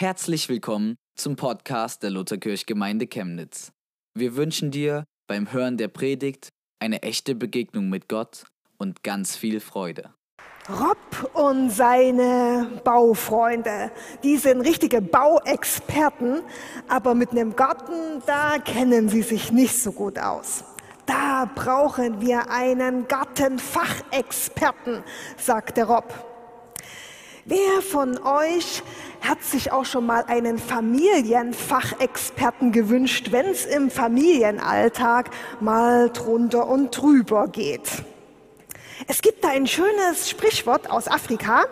Herzlich willkommen zum Podcast der Lutherkirchgemeinde Chemnitz. Wir wünschen dir beim Hören der Predigt eine echte Begegnung mit Gott und ganz viel Freude. Rob und seine Baufreunde, die sind richtige Bauexperten, aber mit einem Garten, da kennen sie sich nicht so gut aus. Da brauchen wir einen Gartenfachexperten, sagte Rob. Wer von euch hat sich auch schon mal einen Familienfachexperten gewünscht, wenn es im Familienalltag mal drunter und drüber geht? Es gibt da ein schönes Sprichwort aus Afrika.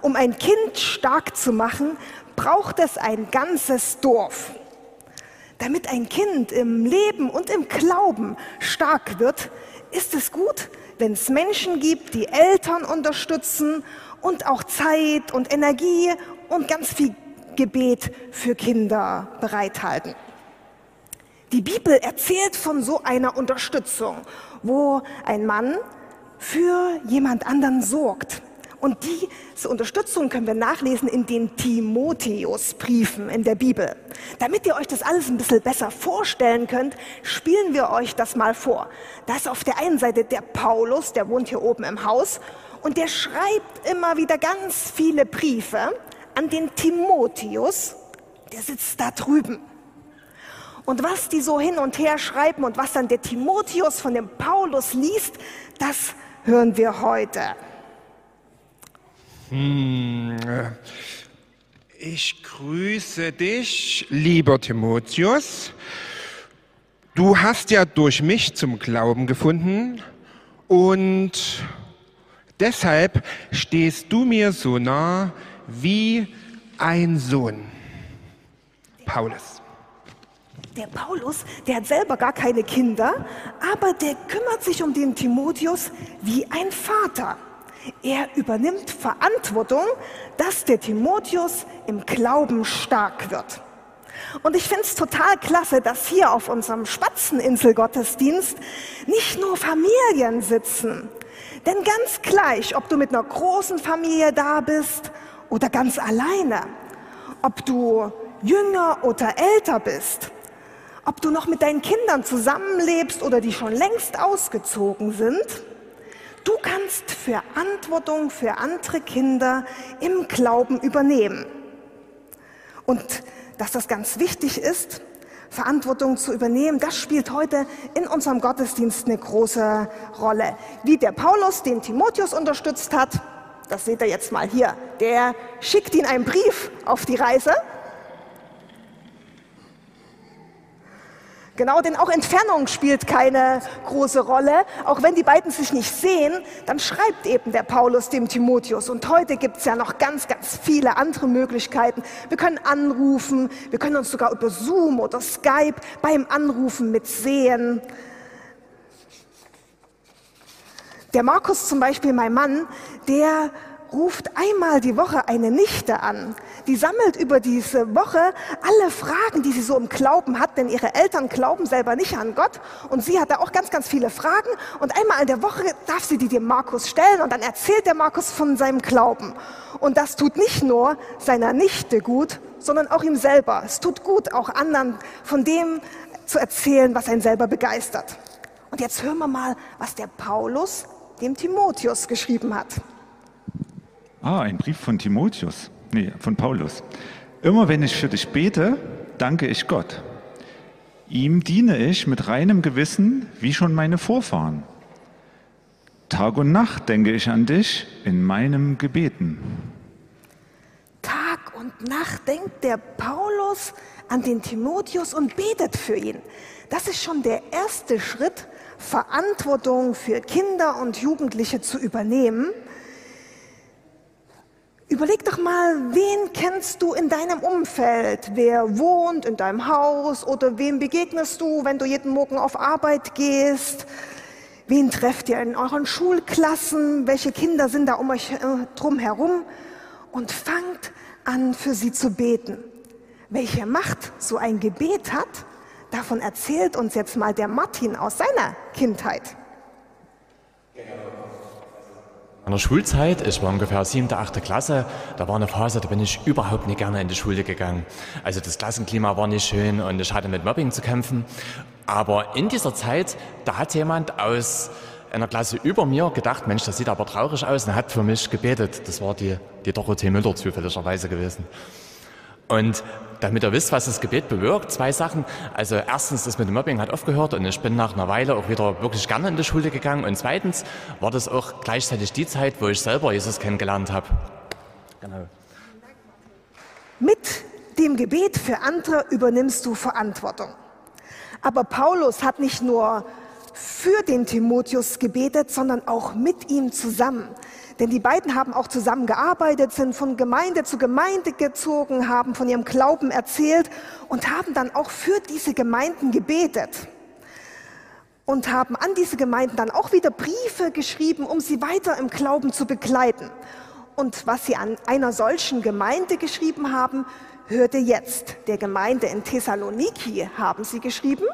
Um ein Kind stark zu machen, braucht es ein ganzes Dorf. Damit ein Kind im Leben und im Glauben stark wird, ist es gut, wenn es Menschen gibt, die Eltern unterstützen und auch Zeit und Energie und ganz viel Gebet für Kinder bereithalten. Die Bibel erzählt von so einer Unterstützung, wo ein Mann für jemand anderen sorgt. Und diese Unterstützung können wir nachlesen in den Timotheusbriefen in der Bibel. Damit ihr euch das alles ein bisschen besser vorstellen könnt, spielen wir euch das mal vor. Da ist auf der einen Seite der Paulus, der wohnt hier oben im Haus und der schreibt immer wieder ganz viele Briefe an den Timotheus, der sitzt da drüben. Und was die so hin und her schreiben und was dann der Timotheus von dem Paulus liest, das hören wir heute. Hm, ich grüße dich, lieber Timotheus. Du hast ja durch mich zum Glauben gefunden und Deshalb stehst du mir so nah wie ein Sohn. Paulus. Der Paulus, der hat selber gar keine Kinder, aber der kümmert sich um den Timotheus wie ein Vater. Er übernimmt Verantwortung, dass der Timotheus im Glauben stark wird. Und ich finde es total klasse, dass hier auf unserem Spatzeninselgottesdienst nicht nur Familien sitzen, denn ganz gleich, ob du mit einer großen Familie da bist oder ganz alleine, ob du jünger oder älter bist, ob du noch mit deinen Kindern zusammenlebst oder die schon längst ausgezogen sind, du kannst Verantwortung für andere Kinder im Glauben übernehmen. Und dass das ganz wichtig ist, Verantwortung zu übernehmen, das spielt heute in unserem Gottesdienst eine große Rolle. Wie der Paulus den Timotheus unterstützt hat, das seht ihr jetzt mal hier. Der schickt ihn einen Brief auf die Reise Genau, denn auch Entfernung spielt keine große Rolle. Auch wenn die beiden sich nicht sehen, dann schreibt eben der Paulus dem Timotheus. Und heute gibt es ja noch ganz, ganz viele andere Möglichkeiten. Wir können anrufen, wir können uns sogar über Zoom oder Skype beim Anrufen mitsehen. Der Markus zum Beispiel, mein Mann, der ruft einmal die Woche eine Nichte an. Die sammelt über diese Woche alle Fragen, die sie so im Glauben hat, denn ihre Eltern glauben selber nicht an Gott und sie hat da auch ganz, ganz viele Fragen und einmal in der Woche darf sie die dem Markus stellen und dann erzählt der Markus von seinem Glauben. Und das tut nicht nur seiner Nichte gut, sondern auch ihm selber. Es tut gut, auch anderen von dem zu erzählen, was einen selber begeistert. Und jetzt hören wir mal, was der Paulus dem Timotheus geschrieben hat. Ah, ein Brief von Timotheus. Nee, von Paulus. Immer wenn ich für dich bete, danke ich Gott. Ihm diene ich mit reinem Gewissen, wie schon meine Vorfahren. Tag und Nacht denke ich an dich in meinem Gebeten. Tag und Nacht denkt der Paulus an den Timotheus und betet für ihn. Das ist schon der erste Schritt, Verantwortung für Kinder und Jugendliche zu übernehmen Überleg doch mal, wen kennst du in deinem Umfeld? Wer wohnt in deinem Haus oder wem begegnest du, wenn du jeden Morgen auf Arbeit gehst? Wen trefft ihr in euren Schulklassen? Welche Kinder sind da um euch äh, drum herum? Und fangt an, für sie zu beten. Welche Macht so ein Gebet hat, davon erzählt uns jetzt mal der Martin aus seiner Kindheit. In der Schulzeit, ich war ungefähr siebte, achte Klasse, da war eine Phase, da bin ich überhaupt nicht gerne in die Schule gegangen. Also das Klassenklima war nicht schön und ich hatte mit Mobbing zu kämpfen. Aber in dieser Zeit, da hat jemand aus einer Klasse über mir gedacht, Mensch, das sieht aber traurig aus und hat für mich gebetet. Das war die, die Dorothee Müller zufälligerweise gewesen. Und damit ihr wisst, was das Gebet bewirkt, zwei Sachen. Also erstens, das mit dem Mobbing hat aufgehört und ich bin nach einer Weile auch wieder wirklich gerne in die Schule gegangen. Und zweitens war das auch gleichzeitig die Zeit, wo ich selber Jesus kennengelernt habe. Genau. Mit dem Gebet für andere übernimmst du Verantwortung. Aber Paulus hat nicht nur für den Timotheus gebetet, sondern auch mit ihm zusammen. Denn die beiden haben auch zusammen gearbeitet, sind von Gemeinde zu Gemeinde gezogen, haben von ihrem Glauben erzählt und haben dann auch für diese Gemeinden gebetet. Und haben an diese Gemeinden dann auch wieder Briefe geschrieben, um sie weiter im Glauben zu begleiten. Und was sie an einer solchen Gemeinde geschrieben haben, hörte jetzt. Der Gemeinde in Thessaloniki haben sie geschrieben.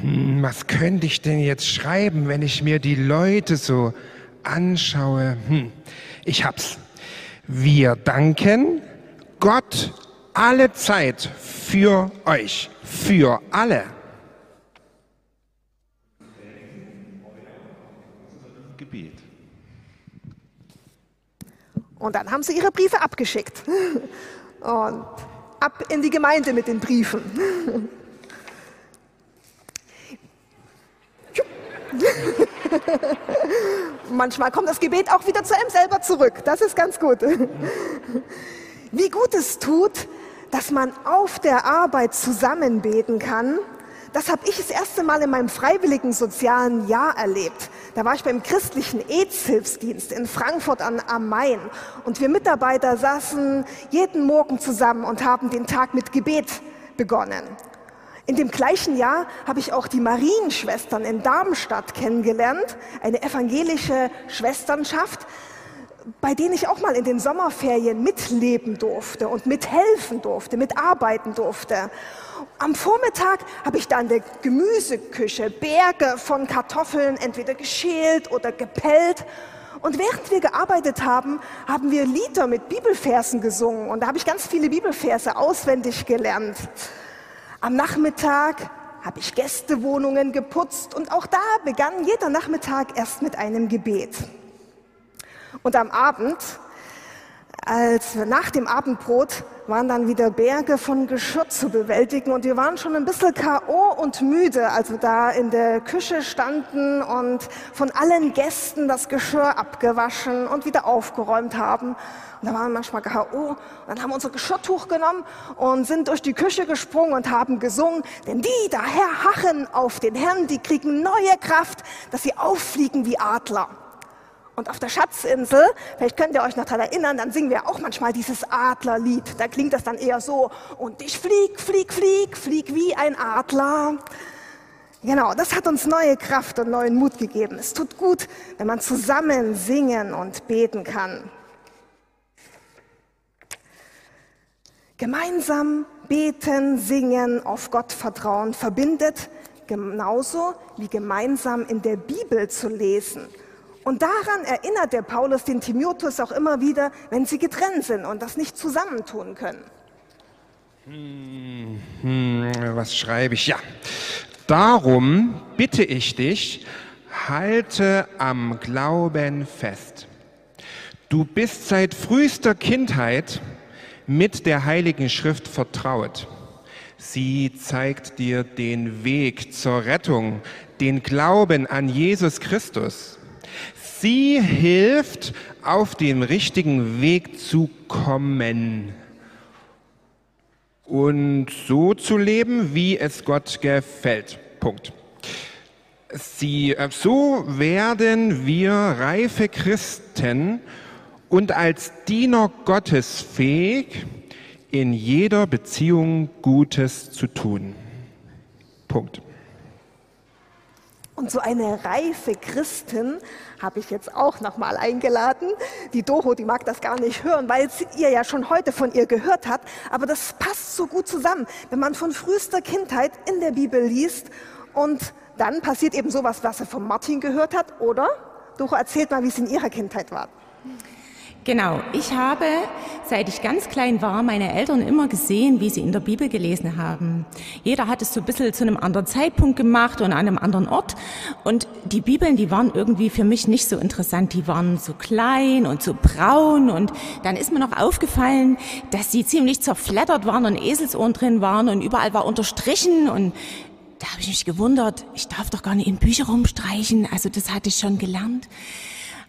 Hm, was könnte ich denn jetzt schreiben, wenn ich mir die Leute so anschaue, hm, ich hab's. Wir danken Gott alle Zeit für euch, für alle. Gebet. Und dann haben sie ihre Briefe abgeschickt. Und ab in die Gemeinde mit den Briefen. Manchmal kommt das Gebet auch wieder zu einem selber zurück. Das ist ganz gut. Wie gut es tut, dass man auf der Arbeit zusammen beten kann. Das habe ich das erste Mal in meinem freiwilligen sozialen Jahr erlebt. Da war ich beim christlichen AIDS-Hilfsdienst in Frankfurt am Main. Und wir Mitarbeiter saßen jeden Morgen zusammen und haben den Tag mit Gebet begonnen. In dem gleichen Jahr habe ich auch die Marienschwestern in Darmstadt kennengelernt, eine evangelische Schwesternschaft, bei denen ich auch mal in den Sommerferien mitleben durfte und mithelfen durfte, mitarbeiten durfte. Am Vormittag habe ich dann in der Gemüseküche Berge von Kartoffeln entweder geschält oder gepellt. Und während wir gearbeitet haben, haben wir Lieder mit Bibelversen gesungen. Und da habe ich ganz viele Bibelverse auswendig gelernt. Am Nachmittag habe ich Gästewohnungen geputzt und auch da begann jeder Nachmittag erst mit einem Gebet. Und am Abend, als nach dem Abendbrot, waren dann wieder Berge von Geschirr zu bewältigen und wir waren schon ein bisschen K.O. und müde, als wir da in der Küche standen und von allen Gästen das Geschirr abgewaschen und wieder aufgeräumt haben. Und da waren wir manchmal K.O. Und dann haben wir unser Geschirrtuch genommen und sind durch die Küche gesprungen und haben gesungen, denn die daher hachen auf den Herrn, die kriegen neue Kraft, dass sie auffliegen wie Adler. Und auf der Schatzinsel, vielleicht könnt ihr euch noch daran erinnern, dann singen wir auch manchmal dieses Adlerlied. Da klingt das dann eher so, und ich flieg, flieg, flieg, flieg wie ein Adler. Genau, das hat uns neue Kraft und neuen Mut gegeben. Es tut gut, wenn man zusammen singen und beten kann. Gemeinsam beten, singen, auf Gott vertrauen verbindet, genauso wie gemeinsam in der Bibel zu lesen. Und daran erinnert der Paulus den Timotheus auch immer wieder, wenn sie getrennt sind und das nicht zusammentun können. Hm, hm, was schreibe ich? Ja, darum bitte ich dich, halte am Glauben fest. Du bist seit frühester Kindheit mit der Heiligen Schrift vertraut. Sie zeigt dir den Weg zur Rettung, den Glauben an Jesus Christus. Sie hilft, auf den richtigen Weg zu kommen und so zu leben, wie es Gott gefällt. Punkt. Sie, äh, so werden wir reife Christen und als Diener Gottes fähig, in jeder Beziehung Gutes zu tun. Punkt. Und so eine reife Christin habe ich jetzt auch nochmal eingeladen. Die Doro, die mag das gar nicht hören, weil ihr ja schon heute von ihr gehört habt. Aber das passt so gut zusammen, wenn man von frühester Kindheit in der Bibel liest und dann passiert eben sowas, was er von Martin gehört hat, oder? Doro erzählt mal, wie es in Ihrer Kindheit war. Genau, ich habe, seit ich ganz klein war, meine Eltern immer gesehen, wie sie in der Bibel gelesen haben. Jeder hat es so ein bisschen zu einem anderen Zeitpunkt gemacht und an einem anderen Ort. Und die Bibeln, die waren irgendwie für mich nicht so interessant. Die waren so klein und so braun. Und dann ist mir noch aufgefallen, dass sie ziemlich zerfleddert waren und Eselsohren drin waren und überall war unterstrichen und da habe ich mich gewundert, ich darf doch gar nicht in Bücher rumstreichen. Also das hatte ich schon gelernt.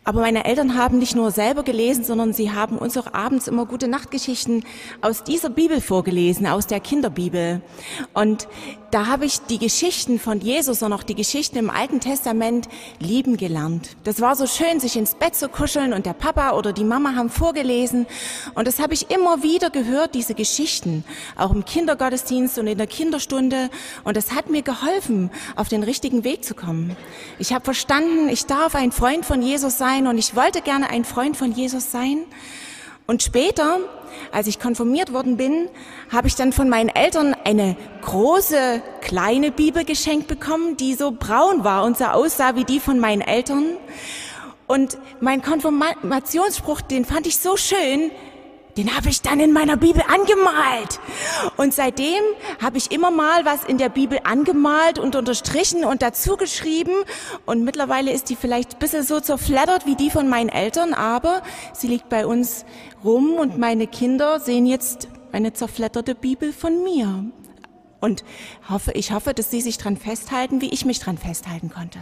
Aber meine Eltern haben nicht nur selber gelesen, sondern sie haben uns auch abends immer gute Nachtgeschichten aus dieser Bibel vorgelesen, aus der Kinderbibel. Und da habe ich die Geschichten von Jesus und auch die Geschichten im Alten Testament lieben gelernt. Das war so schön, sich ins Bett zu kuscheln und der Papa oder die Mama haben vorgelesen. Und das habe ich immer wieder gehört, diese Geschichten, auch im Kindergottesdienst und in der Kinderstunde. Und das hat mir geholfen, auf den richtigen Weg zu kommen. Ich habe verstanden, ich darf ein Freund von Jesus sein und ich wollte gerne ein Freund von Jesus sein. Und später, als ich konfirmiert worden bin, habe ich dann von meinen Eltern eine große, kleine Bibel geschenkt bekommen, die so braun war und so aussah wie die von meinen Eltern. Und mein Konfirmationsspruch, den fand ich so schön, den habe ich dann in meiner Bibel angemalt. Und seitdem habe ich immer mal was in der Bibel angemalt und unterstrichen und dazu geschrieben. Und mittlerweile ist die vielleicht ein bisschen so zerfleddert wie die von meinen Eltern, aber sie liegt bei uns rum und meine Kinder sehen jetzt eine zerfledderte Bibel von mir. Und hoffe, ich hoffe, dass sie sich dran festhalten, wie ich mich dran festhalten konnte.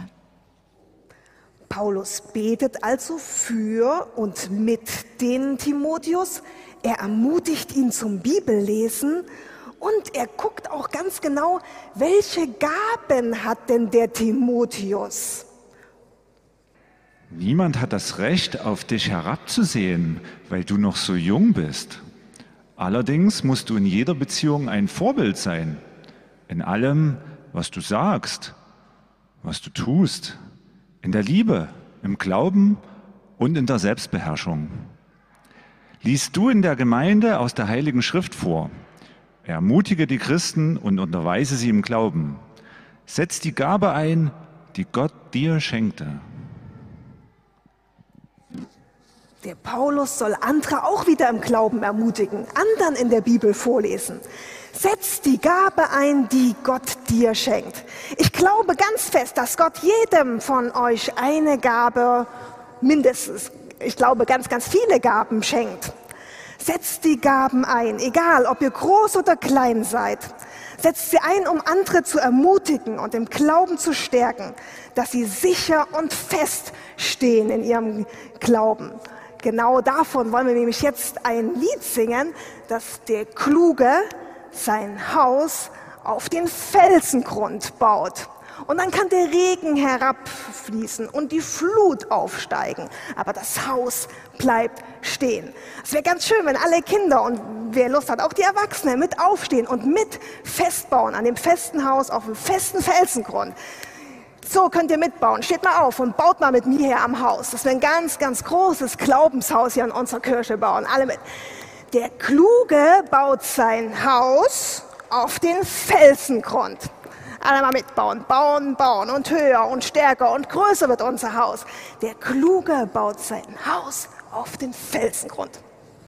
Paulus betet also für und mit den Timotheus, er ermutigt ihn zum Bibellesen und er guckt auch ganz genau, welche Gaben hat denn der Timotheus? Niemand hat das Recht, auf dich herabzusehen, weil du noch so jung bist. Allerdings musst du in jeder Beziehung ein Vorbild sein. In allem, was du sagst, was du tust. In der Liebe, im Glauben und in der Selbstbeherrschung. Liest du in der Gemeinde aus der Heiligen Schrift vor. Ermutige die Christen und unterweise sie im Glauben. Setz die Gabe ein, die Gott dir schenkte. Der Paulus soll andere auch wieder im Glauben ermutigen, anderen in der Bibel vorlesen. Setz die Gabe ein, die Gott dir schenkt. Ich glaube ganz fest, dass Gott jedem von euch eine Gabe mindestens ich glaube, ganz, ganz viele Gaben schenkt. Setzt die Gaben ein, egal ob ihr groß oder klein seid. Setzt sie ein, um andere zu ermutigen und im Glauben zu stärken, dass sie sicher und fest stehen in ihrem Glauben. Genau davon wollen wir nämlich jetzt ein Lied singen, dass der Kluge sein Haus auf den Felsengrund baut. Und dann kann der Regen herabfließen und die Flut aufsteigen. Aber das Haus bleibt stehen. Es wäre ganz schön, wenn alle Kinder und wer Lust hat, auch die Erwachsenen mit aufstehen und mit festbauen an dem festen Haus auf dem festen Felsengrund. So könnt ihr mitbauen. Steht mal auf und baut mal mit mir hier am Haus. Das wir ein ganz, ganz großes Glaubenshaus hier in unserer Kirche bauen. Alle mit. Der Kluge baut sein Haus auf den Felsengrund. Alle mal mitbauen. Bauen, bauen und höher und stärker und größer wird unser Haus. Der Kluge baut sein Haus auf den Felsengrund.